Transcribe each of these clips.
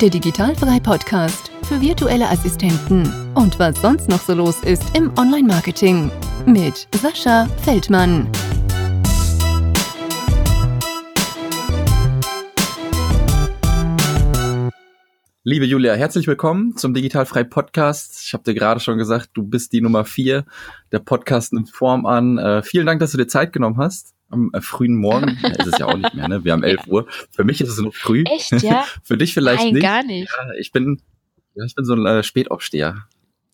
der Digitalfrei Podcast für virtuelle Assistenten und was sonst noch so los ist im Online-Marketing mit Sascha Feldmann. Liebe Julia, herzlich willkommen zum Digitalfrei Podcast. Ich habe dir gerade schon gesagt, du bist die Nummer vier. Der Podcast nimmt Form an. Äh, vielen Dank, dass du dir Zeit genommen hast am äh, frühen Morgen. Ja, ist es ja auch nicht mehr, ne? Wir haben 11 Uhr. Für mich ist es noch früh. Echt, ja? Für dich vielleicht Nein, nicht. gar nicht. Ja, ich bin, ja, ich bin so ein äh, Spätaufsteher.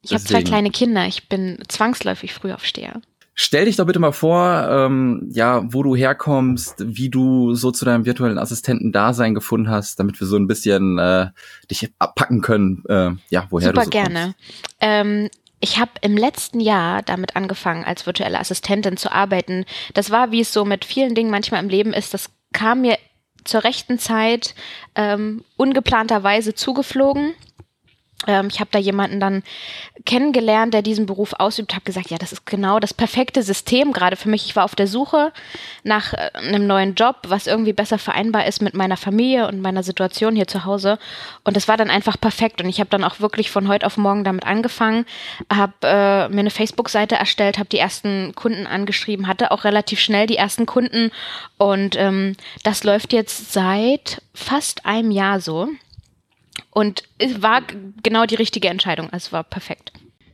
Ich habe zwei kleine Kinder. Ich bin zwangsläufig Frühaufsteher. Stell dich doch bitte mal vor, ähm, ja, wo du herkommst, wie du so zu deinem virtuellen Assistenten-Dasein gefunden hast, damit wir so ein bisschen äh, dich abpacken können, äh, ja, woher Super du so gerne. Ähm, ich habe im letzten Jahr damit angefangen, als virtuelle Assistentin zu arbeiten. Das war, wie es so mit vielen Dingen manchmal im Leben ist, das kam mir zur rechten Zeit ähm, ungeplanterweise zugeflogen. Ähm, ich habe da jemanden dann kennengelernt, der diesen Beruf ausübt, habe gesagt, ja, das ist genau das perfekte System gerade für mich. Ich war auf der Suche nach äh, einem neuen Job, was irgendwie besser vereinbar ist mit meiner Familie und meiner Situation hier zu Hause. Und das war dann einfach perfekt. Und ich habe dann auch wirklich von heute auf morgen damit angefangen, habe äh, mir eine Facebook-Seite erstellt, habe die ersten Kunden angeschrieben, hatte auch relativ schnell die ersten Kunden. Und ähm, das läuft jetzt seit fast einem Jahr so. Und es war genau die richtige Entscheidung. Also es war perfekt.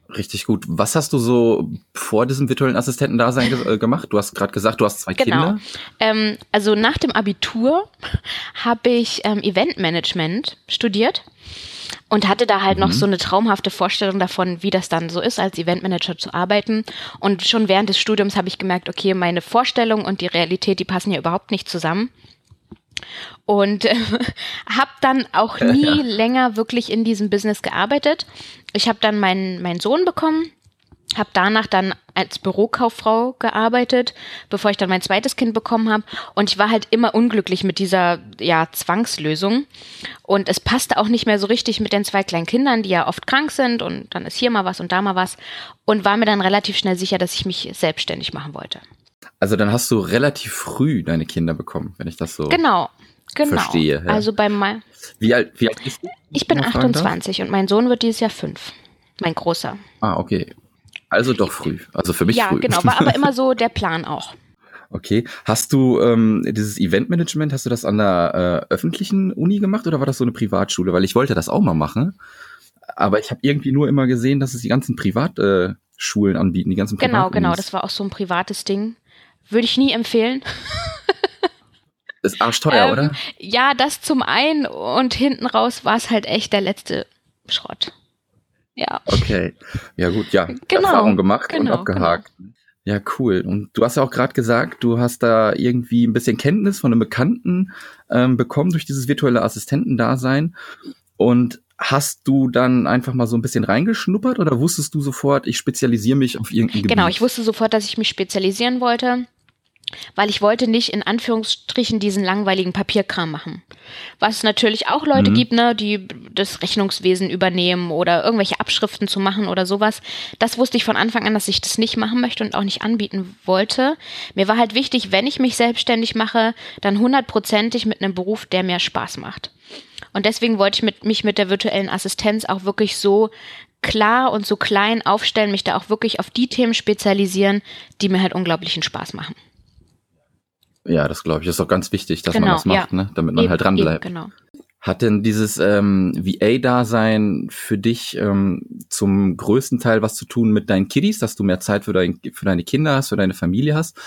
Richtig gut. Was hast du so vor diesem virtuellen Assistentendasein ge äh, gemacht? Du hast gerade gesagt, du hast zwei genau. Kinder. Ähm, also nach dem Abitur habe ich ähm, Eventmanagement studiert und hatte da halt mhm. noch so eine traumhafte Vorstellung davon, wie das dann so ist, als Eventmanager zu arbeiten. Und schon während des Studiums habe ich gemerkt, okay, meine Vorstellung und die Realität, die passen ja überhaupt nicht zusammen. Und äh, habe dann auch nie ja. länger wirklich in diesem Business gearbeitet. Ich habe dann meinen, meinen Sohn bekommen, habe danach dann als Bürokauffrau gearbeitet, bevor ich dann mein zweites Kind bekommen habe. Und ich war halt immer unglücklich mit dieser ja, Zwangslösung. Und es passte auch nicht mehr so richtig mit den zwei kleinen Kindern, die ja oft krank sind. Und dann ist hier mal was und da mal was. Und war mir dann relativ schnell sicher, dass ich mich selbstständig machen wollte. Also dann hast du relativ früh deine Kinder bekommen, wenn ich das so genau, genau. verstehe. Ja. Also bei mein wie alt, wie alt bist du? Ich bin 28 und mein Sohn wird dieses Jahr fünf. Mein großer. Ah, okay. Also doch früh. Also für mich ja, früh. Ja, genau. War aber immer so der Plan auch. Okay. Hast du ähm, dieses Eventmanagement, hast du das an der äh, öffentlichen Uni gemacht oder war das so eine Privatschule? Weil ich wollte das auch mal machen. Aber ich habe irgendwie nur immer gesehen, dass es die ganzen Privatschulen äh, anbieten, die ganzen Genau, genau. Das war auch so ein privates Ding. Würde ich nie empfehlen. Ist arschteuer, ähm, oder? Ja, das zum einen und hinten raus war es halt echt der letzte Schrott. Ja. Okay. Ja, gut, ja. Genau, Erfahrung gemacht genau, und abgehakt. Genau. Ja, cool. Und du hast ja auch gerade gesagt, du hast da irgendwie ein bisschen Kenntnis von einem Bekannten ähm, bekommen durch dieses virtuelle Assistentendasein. Und Hast du dann einfach mal so ein bisschen reingeschnuppert oder wusstest du sofort, ich spezialisiere mich auf irgendein Gebiet? Genau, ich wusste sofort, dass ich mich spezialisieren wollte, weil ich wollte nicht in Anführungsstrichen diesen langweiligen Papierkram machen. Was es natürlich auch Leute mhm. gibt, ne, die das Rechnungswesen übernehmen oder irgendwelche Abschriften zu machen oder sowas. Das wusste ich von Anfang an, dass ich das nicht machen möchte und auch nicht anbieten wollte. Mir war halt wichtig, wenn ich mich selbstständig mache, dann hundertprozentig mit einem Beruf, der mir Spaß macht. Und deswegen wollte ich mit, mich mit der virtuellen Assistenz auch wirklich so klar und so klein aufstellen, mich da auch wirklich auf die Themen spezialisieren, die mir halt unglaublichen Spaß machen. Ja, das glaube ich, ist auch ganz wichtig, dass genau, man das macht, ja. ne? damit man eben, halt dranbleibt. Genau. Hat denn dieses ähm, VA-Dasein für dich ähm, zum größten Teil was zu tun mit deinen Kiddies, dass du mehr Zeit für, dein, für deine Kinder hast, für deine Familie hast?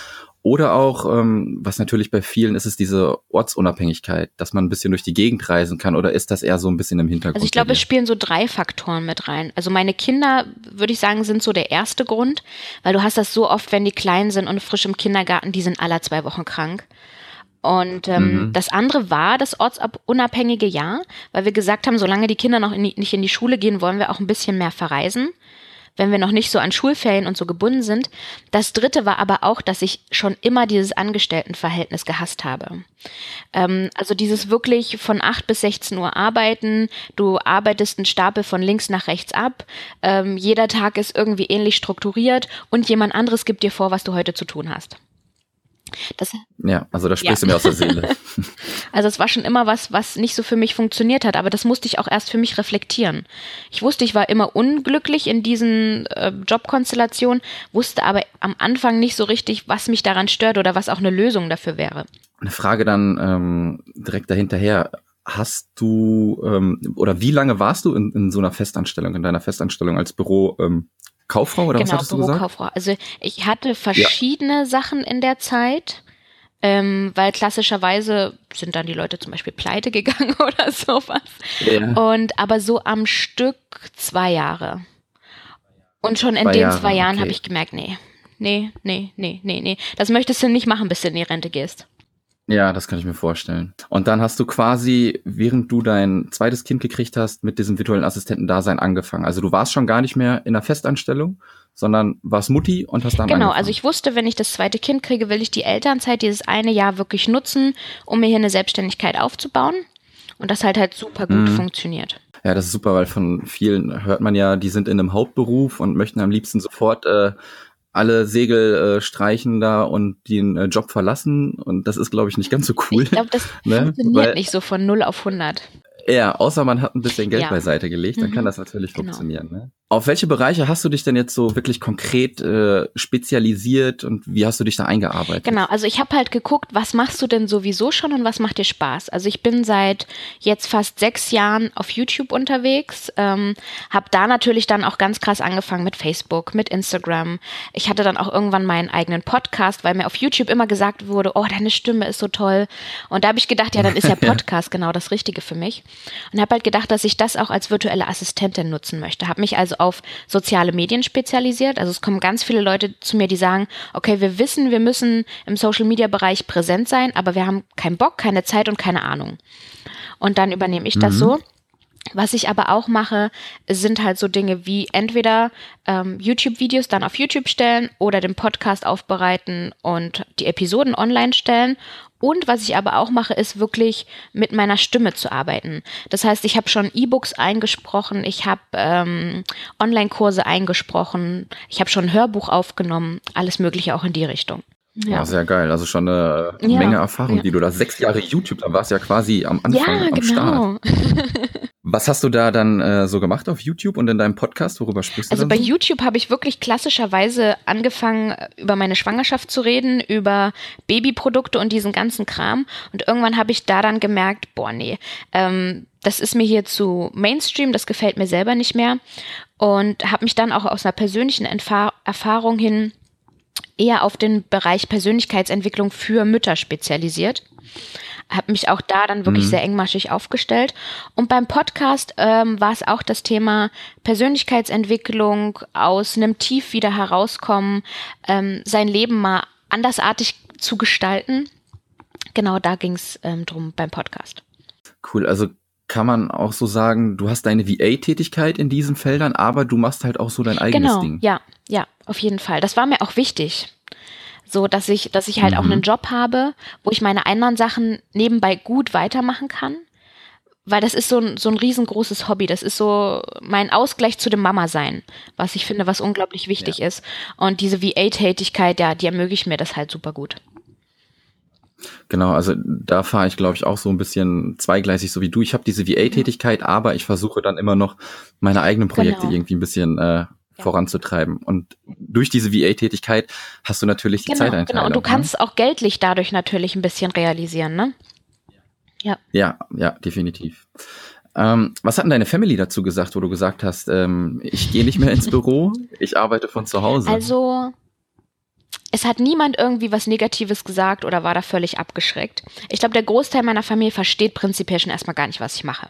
Oder auch, ähm, was natürlich bei vielen ist, ist diese Ortsunabhängigkeit, dass man ein bisschen durch die Gegend reisen kann. Oder ist das eher so ein bisschen im Hintergrund? Also ich glaube, es spielen so drei Faktoren mit rein. Also meine Kinder, würde ich sagen, sind so der erste Grund, weil du hast das so oft, wenn die klein sind und frisch im Kindergarten, die sind alle zwei Wochen krank. Und ähm, mhm. das andere war das ortsunabhängige Jahr, weil wir gesagt haben, solange die Kinder noch in die, nicht in die Schule gehen, wollen wir auch ein bisschen mehr verreisen wenn wir noch nicht so an Schulferien und so gebunden sind. Das dritte war aber auch, dass ich schon immer dieses Angestelltenverhältnis gehasst habe. Ähm, also dieses wirklich von 8 bis 16 Uhr arbeiten, du arbeitest einen Stapel von links nach rechts ab, ähm, jeder Tag ist irgendwie ähnlich strukturiert und jemand anderes gibt dir vor, was du heute zu tun hast. Das, ja, also da sprichst ja. du mir aus der Seele. Also es war schon immer was, was nicht so für mich funktioniert hat, aber das musste ich auch erst für mich reflektieren. Ich wusste, ich war immer unglücklich in diesen äh, Jobkonstellationen, wusste aber am Anfang nicht so richtig, was mich daran stört oder was auch eine Lösung dafür wäre. Eine Frage dann ähm, direkt dahinterher. Hast du ähm, oder wie lange warst du in, in so einer Festanstellung, in deiner Festanstellung als Büro? Ähm, Kauffrau oder genau, was hattest du gesagt? Kauffrau. Also ich hatte verschiedene ja. Sachen in der Zeit, ähm, weil klassischerweise sind dann die Leute zum Beispiel pleite gegangen oder sowas. Ja. Und aber so am Stück zwei Jahre. Und schon in zwei den Jahre, zwei Jahren okay. habe ich gemerkt, nee, nee, nee, nee, nee, nee. Das möchtest du nicht machen, bis du in die Rente gehst. Ja, das kann ich mir vorstellen. Und dann hast du quasi, während du dein zweites Kind gekriegt hast, mit diesem virtuellen Assistentendasein angefangen. Also du warst schon gar nicht mehr in der Festanstellung, sondern warst Mutti und hast dann Genau, angefangen. also ich wusste, wenn ich das zweite Kind kriege, will ich die Elternzeit dieses eine Jahr wirklich nutzen, um mir hier eine Selbstständigkeit aufzubauen. Und das halt halt super gut mhm. funktioniert. Ja, das ist super, weil von vielen hört man ja, die sind in einem Hauptberuf und möchten am liebsten sofort äh, alle Segel äh, streichen da und den äh, Job verlassen. Und das ist, glaube ich, nicht ganz so cool. Ich glaube, das ne? funktioniert Weil, nicht so von 0 auf 100. Ja, außer man hat ein bisschen Geld ja. beiseite gelegt, dann mhm. kann das natürlich genau. funktionieren. Ne? Auf welche Bereiche hast du dich denn jetzt so wirklich konkret äh, spezialisiert und wie hast du dich da eingearbeitet? Genau, also ich habe halt geguckt, was machst du denn sowieso schon und was macht dir Spaß? Also ich bin seit jetzt fast sechs Jahren auf YouTube unterwegs, ähm, habe da natürlich dann auch ganz krass angefangen mit Facebook, mit Instagram. Ich hatte dann auch irgendwann meinen eigenen Podcast, weil mir auf YouTube immer gesagt wurde, oh, deine Stimme ist so toll. Und da habe ich gedacht, ja, dann ist ja Podcast genau das Richtige für mich. Und habe halt gedacht, dass ich das auch als virtuelle Assistentin nutzen möchte. Habe mich also auf soziale Medien spezialisiert. Also es kommen ganz viele Leute zu mir, die sagen, okay, wir wissen, wir müssen im Social-Media-Bereich präsent sein, aber wir haben keinen Bock, keine Zeit und keine Ahnung. Und dann übernehme ich mhm. das so. Was ich aber auch mache, sind halt so Dinge wie entweder ähm, YouTube-Videos dann auf YouTube stellen oder den Podcast aufbereiten und die Episoden online stellen und was ich aber auch mache, ist wirklich mit meiner Stimme zu arbeiten. Das heißt, ich habe schon E-Books eingesprochen, ich habe ähm, Online-Kurse eingesprochen, ich habe schon ein Hörbuch aufgenommen, alles Mögliche auch in die Richtung. Ja, sehr geil. Also schon eine ja, Menge Erfahrung, ja. die du da sechs Jahre YouTube, da warst du ja quasi am Anfang ja, am genau. Start. Was hast du da dann äh, so gemacht auf YouTube und in deinem Podcast? Worüber sprichst du Also bei so? YouTube habe ich wirklich klassischerweise angefangen, über meine Schwangerschaft zu reden, über Babyprodukte und diesen ganzen Kram. Und irgendwann habe ich da dann gemerkt, boah, nee, ähm, das ist mir hier zu Mainstream, das gefällt mir selber nicht mehr. Und habe mich dann auch aus einer persönlichen Entfa Erfahrung hin eher auf den Bereich Persönlichkeitsentwicklung für Mütter spezialisiert habe mich auch da dann wirklich mhm. sehr engmaschig aufgestellt. Und beim Podcast ähm, war es auch das Thema Persönlichkeitsentwicklung, aus einem Tief wieder herauskommen, ähm, sein Leben mal andersartig zu gestalten. Genau da ging es ähm, drum beim Podcast. Cool, also kann man auch so sagen, du hast deine VA-Tätigkeit in diesen Feldern, aber du machst halt auch so dein eigenes genau, Ding. Ja, ja, auf jeden Fall. Das war mir auch wichtig. So, dass ich, dass ich halt mhm. auch einen Job habe, wo ich meine anderen Sachen nebenbei gut weitermachen kann. Weil das ist so ein, so ein riesengroßes Hobby. Das ist so mein Ausgleich zu dem Mama-Sein, was ich finde, was unglaublich wichtig ja. ist. Und diese VA-Tätigkeit, ja, die ermöglicht mir das halt super gut. Genau, also da fahre ich, glaube ich, auch so ein bisschen zweigleisig, so wie du. Ich habe diese VA-Tätigkeit, aber ich versuche dann immer noch meine eigenen Projekte genau. irgendwie ein bisschen äh, voranzutreiben. Und durch diese VA-Tätigkeit hast du natürlich die genau, Zeiteinteilung. Genau, und du kannst ne? auch geldlich dadurch natürlich ein bisschen realisieren, ne? Ja. Ja, ja, definitiv. Ähm, was hat denn deine Family dazu gesagt, wo du gesagt hast, ähm, ich gehe nicht mehr ins Büro, ich arbeite von zu Hause? Also, es hat niemand irgendwie was Negatives gesagt oder war da völlig abgeschreckt. Ich glaube, der Großteil meiner Familie versteht prinzipiell schon erstmal gar nicht, was ich mache.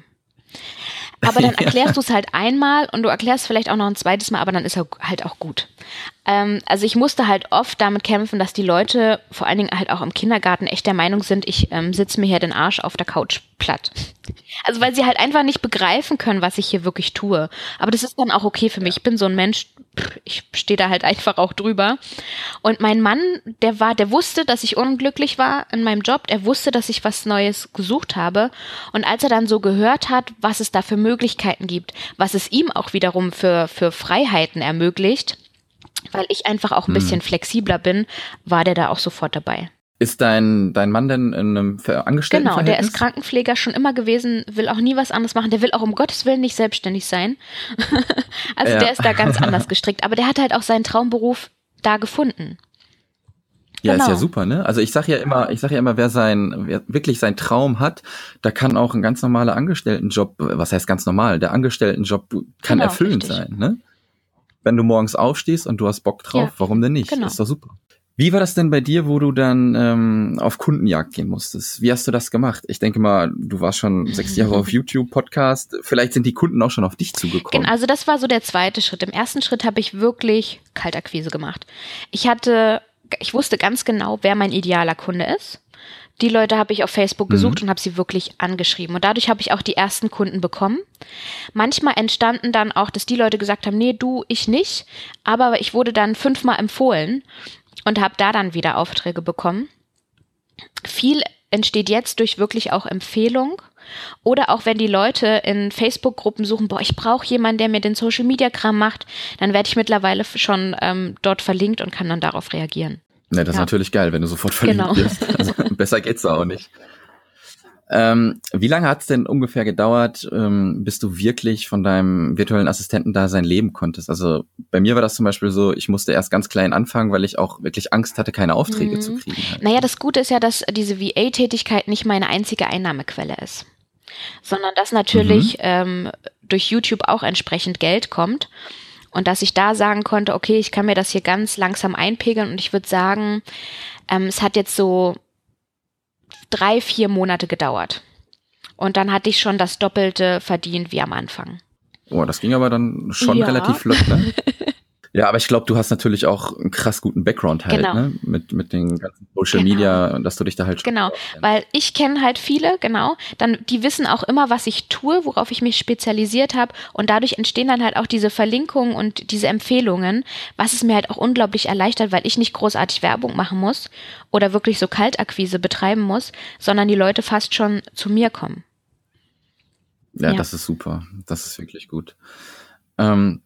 Aber dann erklärst du es halt einmal und du erklärst vielleicht auch noch ein zweites Mal, aber dann ist er halt auch gut. Ähm, also ich musste halt oft damit kämpfen, dass die Leute, vor allen Dingen halt auch im Kindergarten, echt der Meinung sind, ich ähm, sitze mir hier den Arsch auf der Couch platt. Also weil sie halt einfach nicht begreifen können, was ich hier wirklich tue. Aber das ist dann auch okay für mich. Ich bin so ein Mensch, ich stehe da halt einfach auch drüber. Und mein Mann, der war, der wusste, dass ich unglücklich war in meinem Job. Er wusste, dass ich was Neues gesucht habe. Und als er dann so gehört hat, was es da für Möglichkeiten gibt, was es ihm auch wiederum für, für Freiheiten ermöglicht, weil ich einfach auch ein hm. bisschen flexibler bin, war der da auch sofort dabei. Ist dein, dein Mann denn in einem Angestellten? Genau, der ist Krankenpfleger schon immer gewesen, will auch nie was anderes machen. Der will auch um Gottes Willen nicht selbstständig sein. also ja. der ist da ganz anders gestrickt. Aber der hat halt auch seinen Traumberuf da gefunden. Ja, genau. ist ja genau. super, ne? Also ich sage ja immer, ich sage ja immer, wer sein, wer wirklich seinen Traum hat, da kann auch ein ganz normaler Angestelltenjob, was heißt ganz normal, der Angestelltenjob kann genau, erfüllend richtig. sein, ne? Wenn du morgens aufstehst und du hast Bock drauf, ja. warum denn nicht? Genau. Ist doch super. Wie war das denn bei dir, wo du dann ähm, auf Kundenjagd gehen musstest? Wie hast du das gemacht? Ich denke mal, du warst schon sechs Jahre auf YouTube, Podcast. Vielleicht sind die Kunden auch schon auf dich zugekommen. Also das war so der zweite Schritt. Im ersten Schritt habe ich wirklich Kaltakquise gemacht. Ich hatte, ich wusste ganz genau, wer mein idealer Kunde ist. Die Leute habe ich auf Facebook gesucht mhm. und habe sie wirklich angeschrieben. Und dadurch habe ich auch die ersten Kunden bekommen. Manchmal entstanden dann auch, dass die Leute gesagt haben, nee, du, ich nicht. Aber ich wurde dann fünfmal empfohlen und habe da dann wieder Aufträge bekommen. Viel entsteht jetzt durch wirklich auch Empfehlung oder auch wenn die Leute in Facebook-Gruppen suchen, boah, ich brauche jemanden, der mir den Social-Media-Kram macht, dann werde ich mittlerweile schon ähm, dort verlinkt und kann dann darauf reagieren. Ja, das ja. ist natürlich geil, wenn du sofort verlinkt genau. bist. Also, besser geht's auch nicht. Ähm, wie lange hat es denn ungefähr gedauert, ähm, bis du wirklich von deinem virtuellen Assistenten da sein leben konntest? Also bei mir war das zum Beispiel so, ich musste erst ganz klein anfangen, weil ich auch wirklich Angst hatte, keine Aufträge mhm. zu kriegen. Halt. Naja, das Gute ist ja, dass diese VA-Tätigkeit nicht meine einzige Einnahmequelle ist, sondern dass natürlich mhm. ähm, durch YouTube auch entsprechend Geld kommt. Und dass ich da sagen konnte, okay, ich kann mir das hier ganz langsam einpegeln und ich würde sagen, ähm, es hat jetzt so drei, vier Monate gedauert. Und dann hatte ich schon das Doppelte verdient wie am Anfang. Oh, das ging aber dann schon ja. relativ flott, ne? Ja, aber ich glaube, du hast natürlich auch einen krass guten Background halt, genau. ne? Mit, mit den ganzen Social genau. Media, dass du dich da halt schon. Genau, weil ich kenne halt viele, genau. Dann, die wissen auch immer, was ich tue, worauf ich mich spezialisiert habe. Und dadurch entstehen dann halt auch diese Verlinkungen und diese Empfehlungen, was es mir halt auch unglaublich erleichtert, weil ich nicht großartig Werbung machen muss oder wirklich so Kaltakquise betreiben muss, sondern die Leute fast schon zu mir kommen. Ja, ja. das ist super. Das ist wirklich gut. Ähm,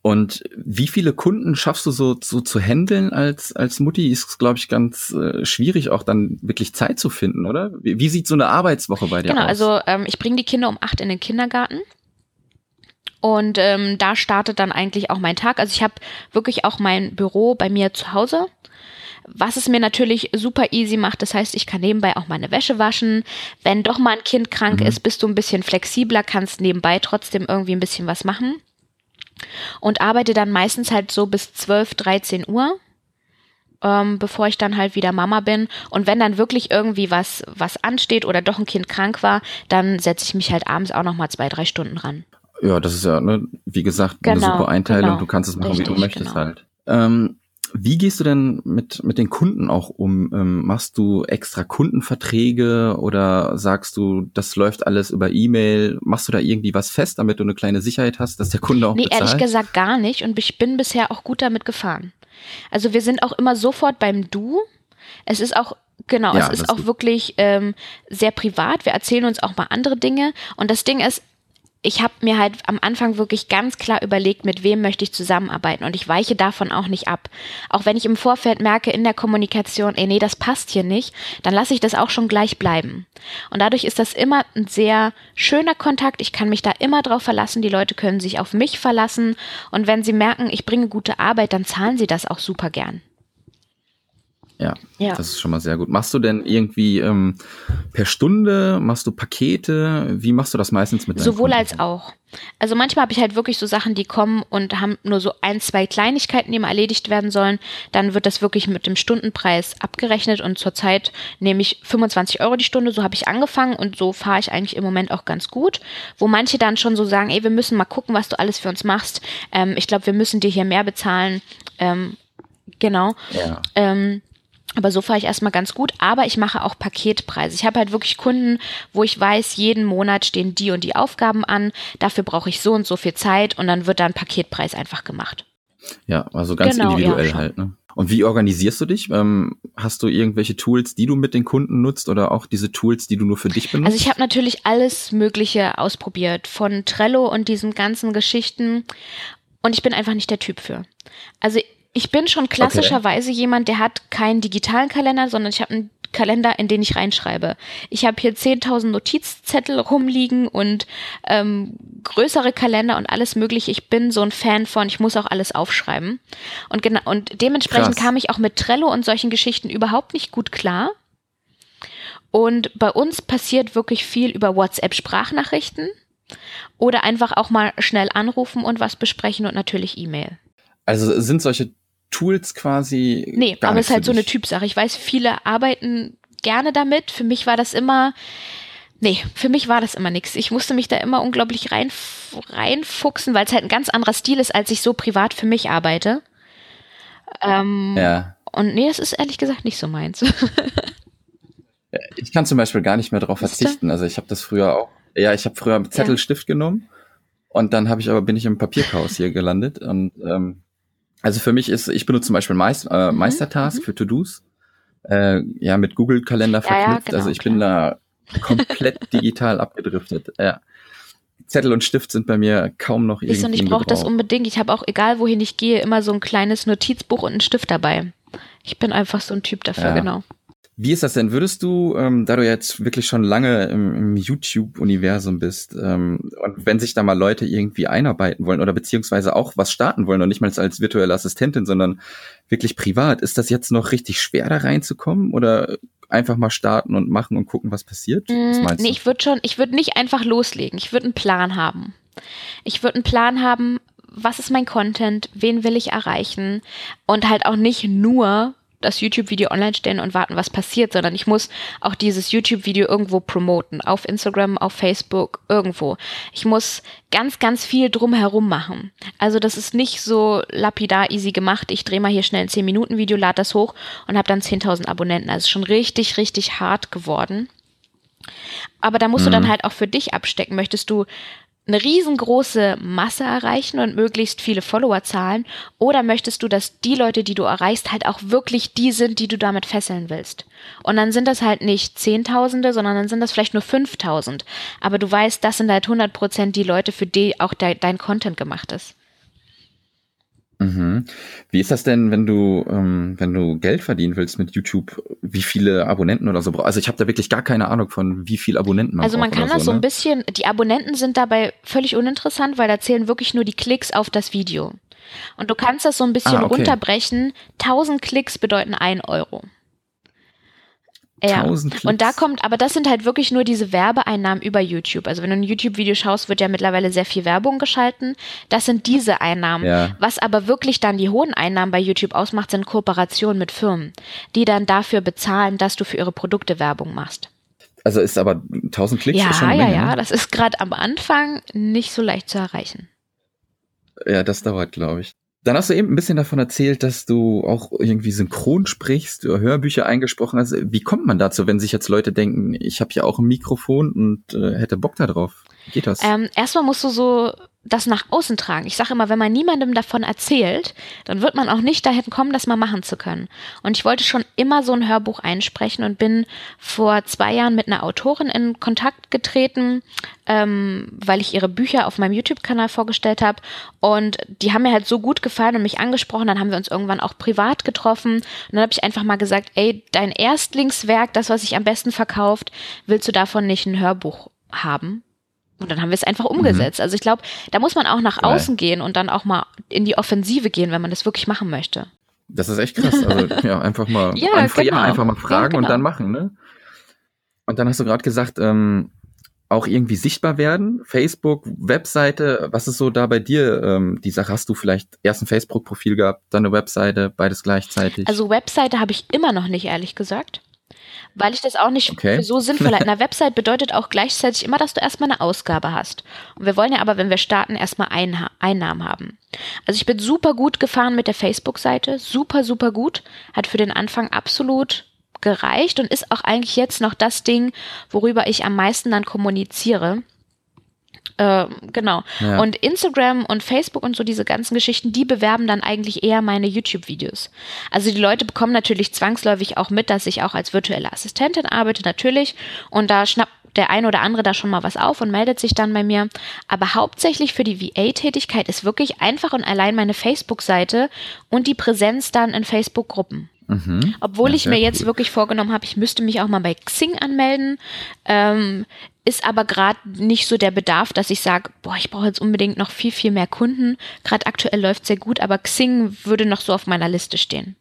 und wie viele Kunden schaffst du so, so zu handeln als, als Mutti? Ist, glaube ich, ganz äh, schwierig, auch dann wirklich Zeit zu finden, oder? Wie, wie sieht so eine Arbeitswoche bei dir genau, aus? Genau, also ähm, ich bringe die Kinder um acht in den Kindergarten. Und ähm, da startet dann eigentlich auch mein Tag. Also ich habe wirklich auch mein Büro bei mir zu Hause. Was es mir natürlich super easy macht, das heißt, ich kann nebenbei auch meine Wäsche waschen. Wenn doch mal ein Kind krank mhm. ist, bist du ein bisschen flexibler, kannst nebenbei trotzdem irgendwie ein bisschen was machen und arbeite dann meistens halt so bis 12, 13 Uhr. Ähm, bevor ich dann halt wieder Mama bin. Und wenn dann wirklich irgendwie was, was ansteht oder doch ein Kind krank war, dann setze ich mich halt abends auch nochmal zwei, drei Stunden ran. Ja, das ist ja, ne, wie gesagt, genau, eine super Einteilung. Genau. Du kannst es machen, Richtig, wie du möchtest genau. halt. Ähm, wie gehst du denn mit, mit den Kunden auch um? Ähm, machst du extra Kundenverträge oder sagst du, das läuft alles über E-Mail? Machst du da irgendwie was fest, damit du eine kleine Sicherheit hast, dass der Kunde auch nee, bezahlt? Nee, ehrlich gesagt gar nicht und ich bin bisher auch gut damit gefahren. Also wir sind auch immer sofort beim Du. Es ist auch Genau, ja, es ist auch gut. wirklich ähm, sehr privat. Wir erzählen uns auch mal andere Dinge. Und das Ding ist, ich habe mir halt am Anfang wirklich ganz klar überlegt, mit wem möchte ich zusammenarbeiten und ich weiche davon auch nicht ab. Auch wenn ich im Vorfeld merke in der Kommunikation, ey, nee, das passt hier nicht, dann lasse ich das auch schon gleich bleiben. Und dadurch ist das immer ein sehr schöner Kontakt. Ich kann mich da immer drauf verlassen. Die Leute können sich auf mich verlassen und wenn sie merken, ich bringe gute Arbeit, dann zahlen sie das auch super gern. Ja, ja, das ist schon mal sehr gut. Machst du denn irgendwie ähm, per Stunde, machst du Pakete? Wie machst du das meistens mit deinen Sowohl Kunden? als auch. Also manchmal habe ich halt wirklich so Sachen, die kommen und haben nur so ein, zwei Kleinigkeiten, die mal erledigt werden sollen. Dann wird das wirklich mit dem Stundenpreis abgerechnet und zurzeit nehme ich 25 Euro die Stunde. So habe ich angefangen und so fahre ich eigentlich im Moment auch ganz gut. Wo manche dann schon so sagen, ey, wir müssen mal gucken, was du alles für uns machst. Ähm, ich glaube, wir müssen dir hier mehr bezahlen. Ähm, genau. Ja. Ähm, aber so fahre ich erstmal ganz gut. Aber ich mache auch Paketpreise. Ich habe halt wirklich Kunden, wo ich weiß, jeden Monat stehen die und die Aufgaben an. Dafür brauche ich so und so viel Zeit und dann wird da ein Paketpreis einfach gemacht. Ja, also ganz genau, individuell ja, halt. Ne? Und wie organisierst du dich? Ähm, hast du irgendwelche Tools, die du mit den Kunden nutzt oder auch diese Tools, die du nur für dich benutzt? Also ich habe natürlich alles Mögliche ausprobiert, von Trello und diesen ganzen Geschichten. Und ich bin einfach nicht der Typ für. Also Ich bin schon klassischerweise okay. jemand, der hat keinen digitalen Kalender, sondern ich habe einen Kalender, in den ich reinschreibe. Ich habe hier 10.000 Notizzettel rumliegen und ähm, größere Kalender und alles mögliche. Ich bin so ein Fan von, ich muss auch alles aufschreiben. Und, genau, und dementsprechend Krass. kam ich auch mit Trello und solchen Geschichten überhaupt nicht gut klar. Und bei uns passiert wirklich viel über WhatsApp-Sprachnachrichten oder einfach auch mal schnell anrufen und was besprechen und natürlich E-Mail. Also sind solche Tools quasi. Nee, aber es ist halt so eine Typsache. Ich weiß, viele arbeiten gerne damit. Für mich war das immer. Nee, für mich war das immer nichts. Ich musste mich da immer unglaublich rein, reinfuchsen, weil es halt ein ganz anderer Stil ist, als ich so privat für mich arbeite. Ähm, ja. Und nee, das ist ehrlich gesagt nicht so meins. ich kann zum Beispiel gar nicht mehr darauf verzichten. Also ich habe das früher auch. Ja, ich habe früher Zettelstift ja. genommen und dann habe ich aber bin ich im Papierchaos hier gelandet und ähm, also für mich ist, ich benutze zum Beispiel Meist, äh, mhm, Meistertask mhm. für To-Dos, äh, ja, mit Google-Kalender verknüpft. Ja, ja, genau, also ich klar. bin da komplett digital abgedriftet. Ja. Zettel und Stift sind bei mir kaum noch irgendwie. Und ich brauche das unbedingt. Ich habe auch, egal wohin ich gehe, immer so ein kleines Notizbuch und einen Stift dabei. Ich bin einfach so ein Typ dafür, ja. genau. Wie ist das denn? Würdest du, ähm, da du jetzt wirklich schon lange im, im YouTube-Universum bist, ähm, und wenn sich da mal Leute irgendwie einarbeiten wollen oder beziehungsweise auch was starten wollen und nicht mal als virtuelle Assistentin, sondern wirklich privat, ist das jetzt noch richtig schwer da reinzukommen oder einfach mal starten und machen und gucken, was passiert? Was mm, nee, du? ich würde schon, ich würde nicht einfach loslegen. Ich würde einen Plan haben. Ich würde einen Plan haben, was ist mein Content, wen will ich erreichen und halt auch nicht nur das YouTube-Video online stellen und warten, was passiert, sondern ich muss auch dieses YouTube-Video irgendwo promoten. Auf Instagram, auf Facebook, irgendwo. Ich muss ganz, ganz viel drumherum machen. Also das ist nicht so lapidar easy gemacht. Ich drehe mal hier schnell ein 10-Minuten-Video, lade das hoch und habe dann 10.000 Abonnenten. Also schon richtig, richtig hart geworden. Aber da musst mhm. du dann mhm. halt auch für dich abstecken. Möchtest du eine riesengroße Masse erreichen und möglichst viele Follower zahlen? Oder möchtest du, dass die Leute, die du erreichst, halt auch wirklich die sind, die du damit fesseln willst? Und dann sind das halt nicht Zehntausende, sondern dann sind das vielleicht nur 5000. Aber du weißt, das sind halt 100 Prozent die Leute, für die auch de dein Content gemacht ist. Mhm. Wie ist das denn, wenn du, ähm, wenn du Geld verdienen willst mit YouTube? Wie viele Abonnenten oder so brauchst? Also ich habe da wirklich gar keine Ahnung von, wie viel Abonnenten man Also man kann das so, so ein ne? bisschen, die Abonnenten sind dabei völlig uninteressant, weil da zählen wirklich nur die Klicks auf das Video. Und du kannst das so ein bisschen ah, okay. runterbrechen. 1000 Klicks bedeuten 1 Euro. Ja. Und da kommt, aber das sind halt wirklich nur diese Werbeeinnahmen über YouTube. Also wenn du ein YouTube-Video schaust, wird ja mittlerweile sehr viel Werbung geschalten. Das sind diese Einnahmen. Ja. Was aber wirklich dann die hohen Einnahmen bei YouTube ausmacht, sind Kooperationen mit Firmen, die dann dafür bezahlen, dass du für ihre Produkte Werbung machst. Also ist aber 1000 Klicks ja, schon eine Ja, ja, ja. Das ist gerade am Anfang nicht so leicht zu erreichen. Ja, das dauert, glaube ich. Dann hast du eben ein bisschen davon erzählt, dass du auch irgendwie synchron sprichst, oder Hörbücher eingesprochen hast. Wie kommt man dazu, wenn sich jetzt Leute denken, ich habe ja auch ein Mikrofon und äh, hätte Bock da drauf? Wie geht das? Ähm, erstmal musst du so das nach außen tragen. Ich sage immer, wenn man niemandem davon erzählt, dann wird man auch nicht dahin kommen, das mal machen zu können. Und ich wollte schon immer so ein Hörbuch einsprechen und bin vor zwei Jahren mit einer Autorin in Kontakt getreten, ähm, weil ich ihre Bücher auf meinem YouTube-Kanal vorgestellt habe. Und die haben mir halt so gut gefallen und mich angesprochen. Dann haben wir uns irgendwann auch privat getroffen. Und dann habe ich einfach mal gesagt, ey, dein Erstlingswerk, das, was sich am besten verkauft, willst du davon nicht ein Hörbuch haben? Und dann haben wir es einfach umgesetzt. Mhm. Also ich glaube, da muss man auch nach Geil. außen gehen und dann auch mal in die Offensive gehen, wenn man das wirklich machen möchte. Das ist echt krass. Also ja, einfach mal, ja, einfach, genau. ja, einfach mal fragen ja, genau. und dann machen, ne? Und dann hast du gerade gesagt, ähm, auch irgendwie sichtbar werden. Facebook, Webseite, was ist so da bei dir ähm, die Sache? Hast du vielleicht erst ein Facebook-Profil gehabt, dann eine Webseite, beides gleichzeitig? Also Webseite habe ich immer noch nicht, ehrlich gesagt weil ich das auch nicht okay. für so sinnvoll halte. Eine Website bedeutet auch gleichzeitig immer, dass du erstmal eine Ausgabe hast. Und wir wollen ja aber, wenn wir starten, erstmal Einha Einnahmen haben. Also ich bin super gut gefahren mit der Facebook-Seite, super, super gut, hat für den Anfang absolut gereicht und ist auch eigentlich jetzt noch das Ding, worüber ich am meisten dann kommuniziere. Äh, genau. Ja. Und Instagram und Facebook und so diese ganzen Geschichten, die bewerben dann eigentlich eher meine YouTube-Videos. Also die Leute bekommen natürlich zwangsläufig auch mit, dass ich auch als virtuelle Assistentin arbeite, natürlich. Und da schnapp, der ein oder andere da schon mal was auf und meldet sich dann bei mir. Aber hauptsächlich für die VA-Tätigkeit ist wirklich einfach und allein meine Facebook-Seite und die Präsenz dann in Facebook-Gruppen. Mhm. Obwohl ja, ich mir jetzt wirklich vorgenommen habe, ich müsste mich auch mal bei Xing anmelden. Ähm, ist aber gerade nicht so der Bedarf, dass ich sage, boah, ich brauche jetzt unbedingt noch viel, viel mehr Kunden. Gerade aktuell läuft sehr gut, aber Xing würde noch so auf meiner Liste stehen.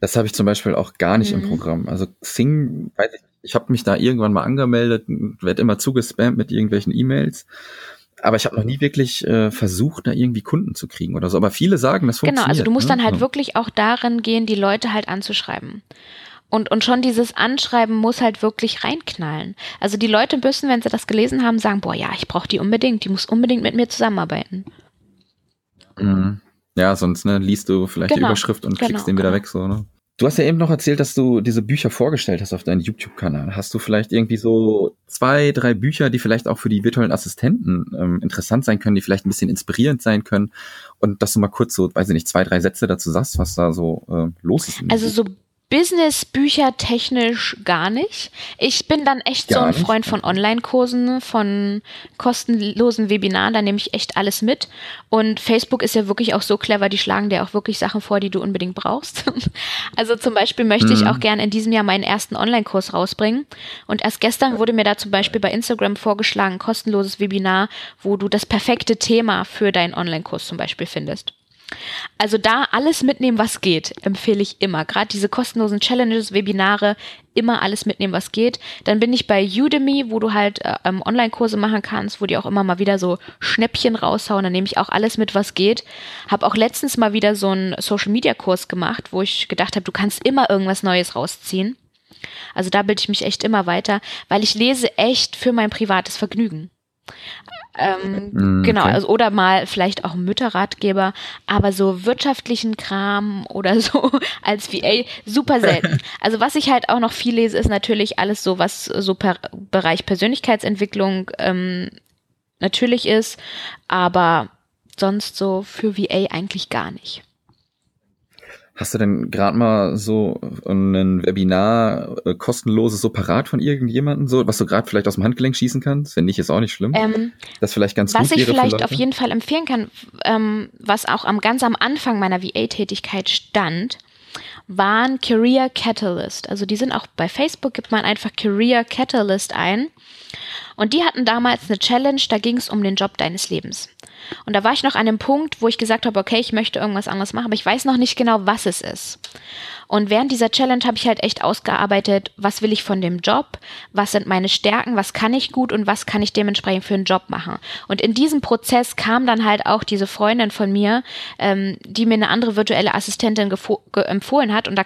Das habe ich zum Beispiel auch gar nicht mhm. im Programm. Also Xing, weiß ich, ich habe mich da irgendwann mal angemeldet, werde immer zugespammt mit irgendwelchen E-Mails aber ich habe noch nie wirklich äh, versucht, da irgendwie Kunden zu kriegen oder so. Aber viele sagen, das funktioniert. Genau, also du musst ne? dann halt ja. wirklich auch darin gehen, die Leute halt anzuschreiben. Und, und schon dieses Anschreiben muss halt wirklich reinknallen. Also die Leute müssen, wenn sie das gelesen haben, sagen, boah, ja, ich brauche die unbedingt, die muss unbedingt mit mir zusammenarbeiten. Mhm. Ja, sonst ne, liest du vielleicht genau. die Überschrift und genau, klickst den wieder genau. weg, so, ne? Du hast ja eben noch erzählt, dass du diese Bücher vorgestellt hast auf deinem YouTube-Kanal. Hast du vielleicht irgendwie so zwei, drei Bücher, die vielleicht auch für die virtuellen Assistenten ähm, interessant sein können, die vielleicht ein bisschen inspirierend sein können? Und dass du mal kurz so, weiß ich nicht, zwei, drei Sätze dazu sagst, was da so äh, los ist. Also so Business-Bücher technisch gar nicht. Ich bin dann echt gar so ein nicht. Freund von Online-Kursen, von kostenlosen Webinaren, da nehme ich echt alles mit. Und Facebook ist ja wirklich auch so clever, die schlagen dir auch wirklich Sachen vor, die du unbedingt brauchst. also zum Beispiel möchte mhm. ich auch gerne in diesem Jahr meinen ersten Online-Kurs rausbringen. Und erst gestern wurde mir da zum Beispiel bei Instagram vorgeschlagen, kostenloses Webinar, wo du das perfekte Thema für deinen Online-Kurs zum Beispiel findest. Also da alles mitnehmen, was geht, empfehle ich immer. Gerade diese kostenlosen Challenges, Webinare, immer alles mitnehmen, was geht. Dann bin ich bei Udemy, wo du halt äh, ähm, Online-Kurse machen kannst, wo die auch immer mal wieder so Schnäppchen raushauen. Dann nehme ich auch alles mit, was geht. Habe auch letztens mal wieder so einen Social-Media-Kurs gemacht, wo ich gedacht habe, du kannst immer irgendwas Neues rausziehen. Also da bilde ich mich echt immer weiter, weil ich lese echt für mein privates Vergnügen. Ähm, mm, genau, okay. also oder mal vielleicht auch Mütterratgeber, aber so wirtschaftlichen Kram oder so als VA super selten. Also was ich halt auch noch viel lese, ist natürlich alles so, was so per Bereich Persönlichkeitsentwicklung ähm, natürlich ist, aber sonst so für VA eigentlich gar nicht. Hast du denn gerade mal so ein Webinar äh, kostenloses so parat von irgendjemandem, so was du gerade vielleicht aus dem Handgelenk schießen kannst? Wenn nicht, ist auch nicht schlimm. Ähm, das vielleicht ganz was ich vielleicht auf jeden Fall empfehlen kann, ähm, was auch am ganz am Anfang meiner VA-Tätigkeit stand, waren Career Catalyst. Also die sind auch bei Facebook, gibt man einfach Career Catalyst ein. Und die hatten damals eine Challenge, da ging es um den Job deines Lebens. Und da war ich noch an dem Punkt, wo ich gesagt habe, okay, ich möchte irgendwas anderes machen, aber ich weiß noch nicht genau, was es ist. Und während dieser Challenge habe ich halt echt ausgearbeitet, was will ich von dem Job, was sind meine Stärken, was kann ich gut und was kann ich dementsprechend für einen Job machen. Und in diesem Prozess kam dann halt auch diese Freundin von mir, ähm, die mir eine andere virtuelle Assistentin empfohlen hat und da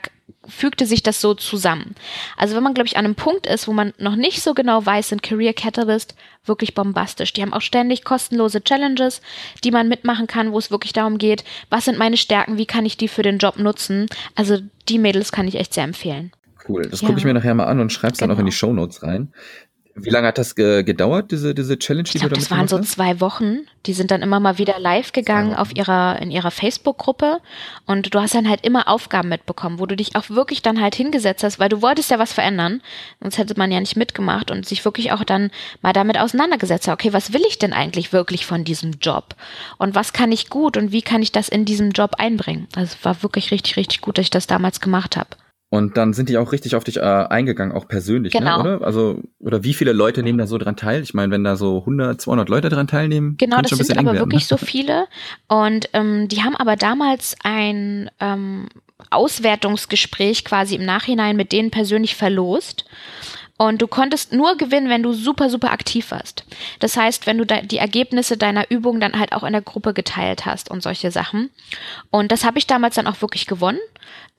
fügte sich das so zusammen. Also wenn man, glaube ich, an einem Punkt ist, wo man noch nicht so genau weiß, sind Career Catalyst wirklich bombastisch. Die haben auch ständig kostenlose Challenges, die man mitmachen kann, wo es wirklich darum geht, was sind meine Stärken, wie kann ich die für den Job nutzen. Also die Mädels kann ich echt sehr empfehlen. Cool, das ja. gucke ich mir nachher mal an und schreibe es genau. dann auch in die genau. Show Notes rein. Wie lange hat das ge gedauert, diese, diese Challenge? Die ich glaube, das waren so zwei Wochen. Die sind dann immer mal wieder live gegangen auf ihrer, in ihrer Facebook-Gruppe. Und du hast dann halt immer Aufgaben mitbekommen, wo du dich auch wirklich dann halt hingesetzt hast, weil du wolltest ja was verändern. Sonst hätte man ja nicht mitgemacht und sich wirklich auch dann mal damit auseinandergesetzt. Okay, was will ich denn eigentlich wirklich von diesem Job? Und was kann ich gut und wie kann ich das in diesem Job einbringen? Also es war wirklich richtig, richtig gut, dass ich das damals gemacht habe. Und dann sind die auch richtig auf dich äh, eingegangen, auch persönlich, ne, genau. ne, oder? Also, oder wie viele Leute nehmen da so dran teil? Ich meine, wenn da so 100, 200 Leute dran teilnehmen, genau, das sind aber werden, wirklich ne? so viele. Und ähm, die haben aber damals ein ähm, Auswertungsgespräch quasi im Nachhinein mit denen persönlich verlost. Und du konntest nur gewinnen, wenn du super, super aktiv warst. Das heißt, wenn du die Ergebnisse deiner Übung dann halt auch in der Gruppe geteilt hast und solche Sachen. Und das habe ich damals dann auch wirklich gewonnen.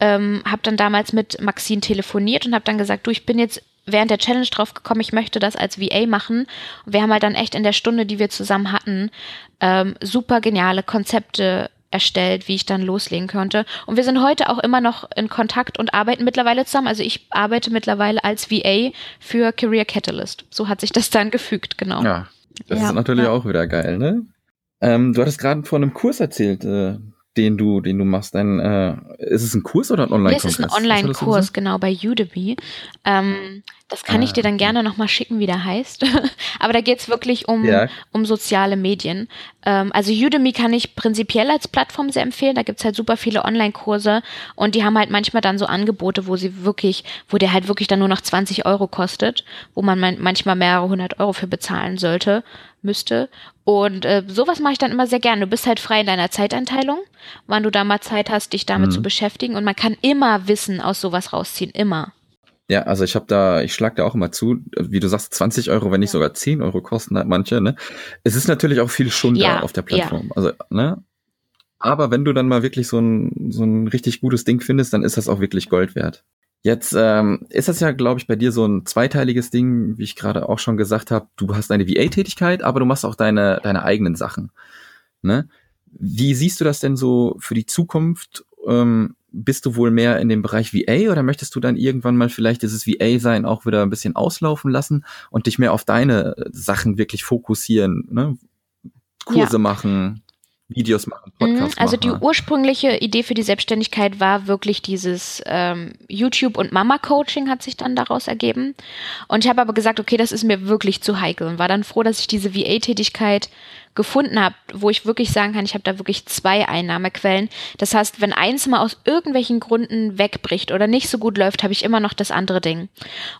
Ähm, habe dann damals mit Maxine telefoniert und habe dann gesagt, du, ich bin jetzt während der Challenge drauf gekommen, ich möchte das als VA machen. Und wir haben halt dann echt in der Stunde, die wir zusammen hatten, ähm, super geniale Konzepte erstellt, wie ich dann loslegen könnte. Und wir sind heute auch immer noch in Kontakt und arbeiten mittlerweile zusammen. Also ich arbeite mittlerweile als VA für Career Catalyst. So hat sich das dann gefügt, genau. Ja, das ja, ist natürlich ja. auch wieder geil, ne? Ähm, du hattest gerade von einem Kurs erzählt, äh, den du, den du machst, ein, äh, ist es ein Kurs oder ein Online-Kurs? Es ist ein Online-Kurs, genau, bei Udemy. Ähm, das kann ah, ich dir dann gerne nochmal schicken, wie der heißt. Aber da geht's wirklich um, ja. um soziale Medien. Ähm, also Udemy kann ich prinzipiell als Plattform sehr empfehlen. Da gibt's halt super viele Online-Kurse und die haben halt manchmal dann so Angebote, wo sie wirklich, wo der halt wirklich dann nur noch 20 Euro kostet, wo man manchmal mehrere hundert Euro für bezahlen sollte müsste. Und äh, sowas mache ich dann immer sehr gerne. Du bist halt frei in deiner Zeiteinteilung, wann du da mal Zeit hast, dich damit mhm. zu beschäftigen. Und man kann immer Wissen aus sowas rausziehen, immer. Ja, also ich habe da, ich schlag da auch immer zu, wie du sagst, 20 Euro, wenn nicht sogar 10 Euro kosten halt manche, ne? Es ist natürlich auch viel Schund ja, auf der Plattform. Ja. Also, ne? Aber wenn du dann mal wirklich so ein, so ein richtig gutes Ding findest, dann ist das auch wirklich Gold wert. Jetzt ähm, ist das ja, glaube ich, bei dir so ein zweiteiliges Ding, wie ich gerade auch schon gesagt habe. Du hast deine VA-Tätigkeit, aber du machst auch deine, deine eigenen Sachen. Ne? Wie siehst du das denn so für die Zukunft? Ähm, bist du wohl mehr in dem Bereich VA oder möchtest du dann irgendwann mal vielleicht dieses VA-Sein auch wieder ein bisschen auslaufen lassen und dich mehr auf deine Sachen wirklich fokussieren? Ne? Kurse ja. machen, Videos machen, mhm, Podcasts also machen. Also die ursprüngliche Idee für die Selbstständigkeit war wirklich dieses ähm, YouTube- und Mama-Coaching hat sich dann daraus ergeben. Und ich habe aber gesagt, okay, das ist mir wirklich zu heikel und war dann froh, dass ich diese VA-Tätigkeit gefunden habe, wo ich wirklich sagen kann, ich habe da wirklich zwei Einnahmequellen. Das heißt, wenn eins mal aus irgendwelchen Gründen wegbricht oder nicht so gut läuft, habe ich immer noch das andere Ding.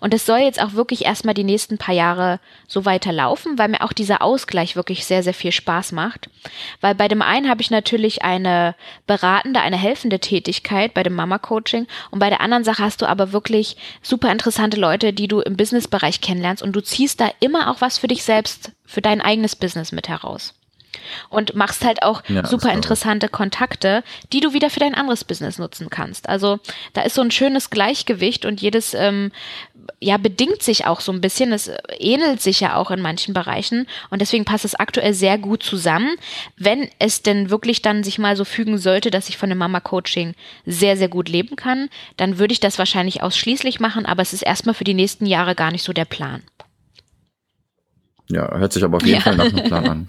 Und es soll jetzt auch wirklich erstmal die nächsten paar Jahre so weiterlaufen, weil mir auch dieser Ausgleich wirklich sehr, sehr viel Spaß macht. Weil bei dem einen habe ich natürlich eine beratende, eine helfende Tätigkeit bei dem Mama-Coaching und bei der anderen Sache hast du aber wirklich super interessante Leute, die du im Businessbereich kennenlernst und du ziehst da immer auch was für dich selbst für dein eigenes Business mit heraus. Und machst halt auch ja, super interessante Kontakte, die du wieder für dein anderes Business nutzen kannst. Also da ist so ein schönes Gleichgewicht und jedes ähm, ja bedingt sich auch so ein bisschen. Es ähnelt sich ja auch in manchen Bereichen und deswegen passt es aktuell sehr gut zusammen. Wenn es denn wirklich dann sich mal so fügen sollte, dass ich von dem Mama-Coaching sehr, sehr gut leben kann, dann würde ich das wahrscheinlich ausschließlich machen, aber es ist erstmal für die nächsten Jahre gar nicht so der Plan. Ja, hört sich aber auf jeden ja. Fall nach einem Plan an.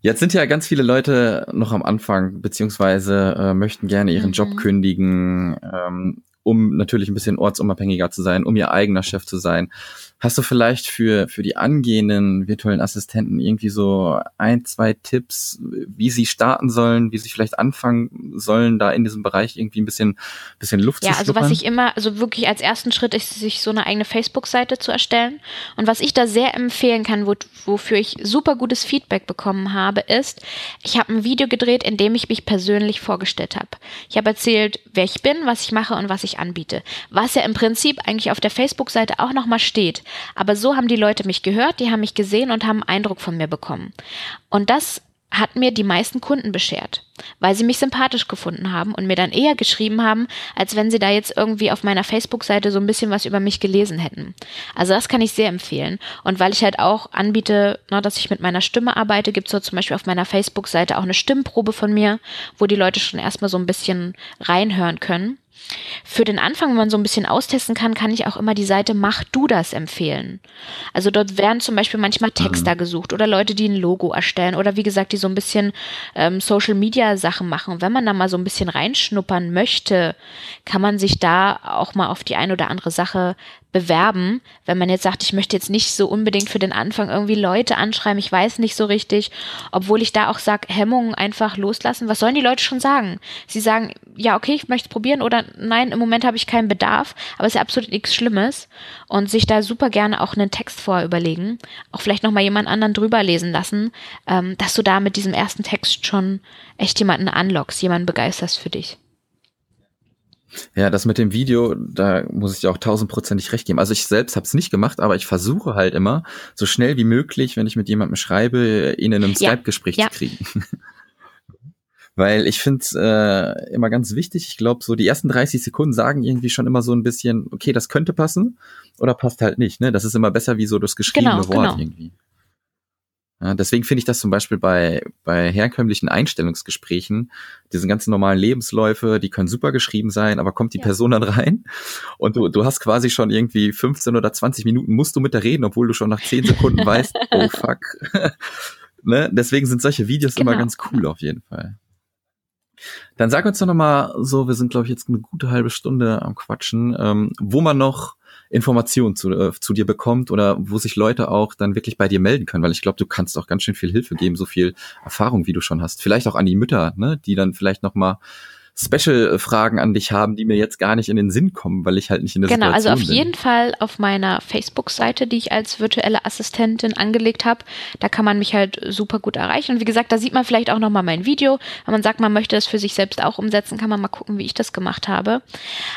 Jetzt sind ja ganz viele Leute noch am Anfang, beziehungsweise äh, möchten gerne ihren mhm. Job kündigen, ähm, um natürlich ein bisschen ortsunabhängiger zu sein, um ihr eigener Chef zu sein. Hast du vielleicht für, für die angehenden virtuellen Assistenten irgendwie so ein, zwei Tipps, wie sie starten sollen, wie sie vielleicht anfangen sollen, da in diesem Bereich irgendwie ein bisschen, bisschen Luft ja, zu schnuppern? Ja, also was ich immer, also wirklich als ersten Schritt ist, sich so eine eigene Facebook-Seite zu erstellen. Und was ich da sehr empfehlen kann, wo, wofür ich super gutes Feedback bekommen habe, ist, ich habe ein Video gedreht, in dem ich mich persönlich vorgestellt habe. Ich habe erzählt, wer ich bin, was ich mache und was ich anbiete. Was ja im Prinzip eigentlich auf der Facebook-Seite auch nochmal steht. Aber so haben die Leute mich gehört, die haben mich gesehen und haben einen Eindruck von mir bekommen. Und das hat mir die meisten Kunden beschert, weil sie mich sympathisch gefunden haben und mir dann eher geschrieben haben, als wenn sie da jetzt irgendwie auf meiner Facebook-Seite so ein bisschen was über mich gelesen hätten. Also das kann ich sehr empfehlen. Und weil ich halt auch anbiete, na, dass ich mit meiner Stimme arbeite, gibt es so zum Beispiel auf meiner Facebook-Seite auch eine Stimmprobe von mir, wo die Leute schon erstmal so ein bisschen reinhören können. Für den Anfang, wenn man so ein bisschen austesten kann, kann ich auch immer die Seite Mach du das empfehlen. Also dort werden zum Beispiel manchmal Texter mhm. gesucht oder Leute, die ein Logo erstellen oder wie gesagt, die so ein bisschen ähm, Social Media Sachen machen. Und wenn man da mal so ein bisschen reinschnuppern möchte, kann man sich da auch mal auf die ein oder andere Sache bewerben, wenn man jetzt sagt, ich möchte jetzt nicht so unbedingt für den Anfang irgendwie Leute anschreiben, ich weiß nicht so richtig, obwohl ich da auch sage, Hemmungen einfach loslassen. Was sollen die Leute schon sagen? Sie sagen, ja, okay, ich möchte es probieren oder nein, im Moment habe ich keinen Bedarf, aber es ist ja absolut nichts Schlimmes und sich da super gerne auch einen Text vorher überlegen, auch vielleicht nochmal jemand anderen drüber lesen lassen, ähm, dass du da mit diesem ersten Text schon echt jemanden anlockst, jemanden begeisterst für dich. Ja, das mit dem Video, da muss ich dir auch tausendprozentig recht geben. Also ich selbst habe es nicht gemacht, aber ich versuche halt immer, so schnell wie möglich, wenn ich mit jemandem schreibe, ihn in einem ja. Skype-Gespräch ja. zu kriegen. Weil ich finde es äh, immer ganz wichtig, ich glaube, so die ersten 30 Sekunden sagen irgendwie schon immer so ein bisschen, okay, das könnte passen oder passt halt nicht. Ne? Das ist immer besser wie so das geschriebene genau, Wort genau. irgendwie. Ja, deswegen finde ich das zum Beispiel bei, bei herkömmlichen Einstellungsgesprächen, diese ganzen normalen Lebensläufe, die können super geschrieben sein, aber kommt die ja. Person dann rein und du, du hast quasi schon irgendwie 15 oder 20 Minuten musst du mit der reden, obwohl du schon nach 10 Sekunden weißt, oh fuck. ne? Deswegen sind solche Videos genau. immer ganz cool auf jeden Fall. Dann sag uns doch nochmal so, wir sind, glaube ich, jetzt eine gute halbe Stunde am Quatschen, ähm, wo man noch Informationen zu, äh, zu dir bekommt oder wo sich Leute auch dann wirklich bei dir melden können, weil ich glaube, du kannst auch ganz schön viel Hilfe geben, so viel Erfahrung, wie du schon hast. Vielleicht auch an die Mütter, ne, die dann vielleicht noch mal Special-Fragen an dich haben, die mir jetzt gar nicht in den Sinn kommen, weil ich halt nicht in der genau, Situation bin. Genau, also auf bin. jeden Fall auf meiner Facebook-Seite, die ich als virtuelle Assistentin angelegt habe, da kann man mich halt super gut erreichen. Und wie gesagt, da sieht man vielleicht auch nochmal mein Video. Wenn man sagt, man möchte das für sich selbst auch umsetzen, kann man mal gucken, wie ich das gemacht habe.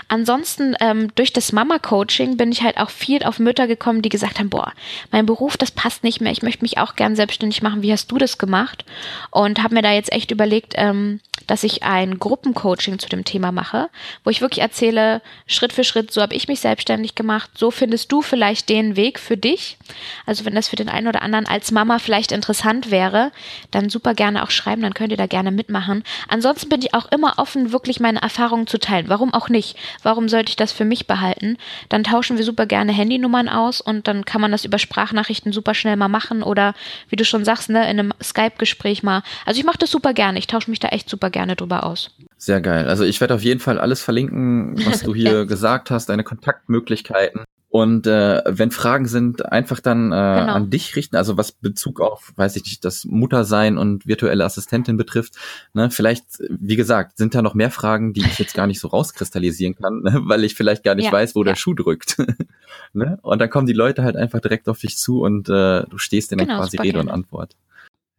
Ansonsten, ähm, durch das Mama-Coaching bin ich halt auch viel auf Mütter gekommen, die gesagt haben, boah, mein Beruf, das passt nicht mehr. Ich möchte mich auch gern selbstständig machen. Wie hast du das gemacht? Und habe mir da jetzt echt überlegt, ähm, dass ich ein Gruppencoaching zu dem Thema mache, wo ich wirklich erzähle, Schritt für Schritt, so habe ich mich selbstständig gemacht, so findest du vielleicht den Weg für dich. Also wenn das für den einen oder anderen als Mama vielleicht interessant wäre, dann super gerne auch schreiben, dann könnt ihr da gerne mitmachen. Ansonsten bin ich auch immer offen, wirklich meine Erfahrungen zu teilen. Warum auch nicht? Warum sollte ich das für mich behalten? Dann tauschen wir super gerne Handynummern aus und dann kann man das über Sprachnachrichten super schnell mal machen oder wie du schon sagst, ne, in einem Skype-Gespräch mal. Also ich mache das super gerne, ich tausche mich da echt super gerne drüber aus. Sehr geil. Also ich werde auf jeden Fall alles verlinken, was du hier gesagt hast, deine Kontaktmöglichkeiten. Und äh, wenn Fragen sind, einfach dann äh, genau. an dich richten, also was Bezug auf, weiß ich nicht, das Muttersein und virtuelle Assistentin betrifft. Ne, vielleicht, wie gesagt, sind da noch mehr Fragen, die ich jetzt gar nicht so rauskristallisieren kann, ne, weil ich vielleicht gar nicht ja. weiß, wo ja. der Schuh drückt. ne? Und dann kommen die Leute halt einfach direkt auf dich zu und äh, du stehst denen genau, quasi Rede gerne. und Antwort.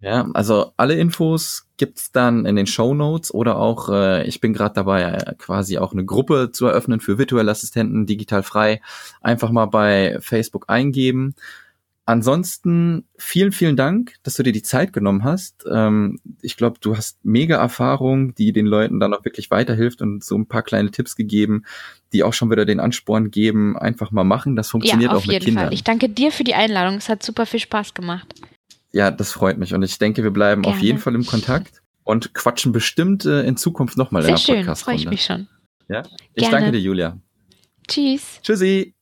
Ja, also alle Infos gibt's dann in den Show Notes oder auch, äh, ich bin gerade dabei, äh, quasi auch eine Gruppe zu eröffnen für virtuelle Assistenten, digital frei. Einfach mal bei Facebook eingeben. Ansonsten vielen, vielen Dank, dass du dir die Zeit genommen hast. Ähm, ich glaube, du hast mega Erfahrung, die den Leuten dann auch wirklich weiterhilft und so ein paar kleine Tipps gegeben, die auch schon wieder den Ansporn geben, einfach mal machen. Das funktioniert ja, auch mit Kindern. Auf jeden Fall. Ich danke dir für die Einladung. Es hat super viel Spaß gemacht. Ja, das freut mich. Und ich denke, wir bleiben Gerne. auf jeden Fall im Kontakt und quatschen bestimmt äh, in Zukunft nochmal in der Podcast. Sehr schön, freue ich mich schon. Ja, ich Gerne. danke dir, Julia. Tschüss. Tschüssi.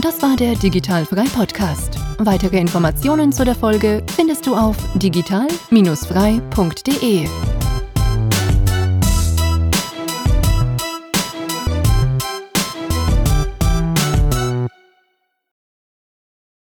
Das war der Digital Frei Podcast. Weitere Informationen zu der Folge findest du auf digital-frei.de.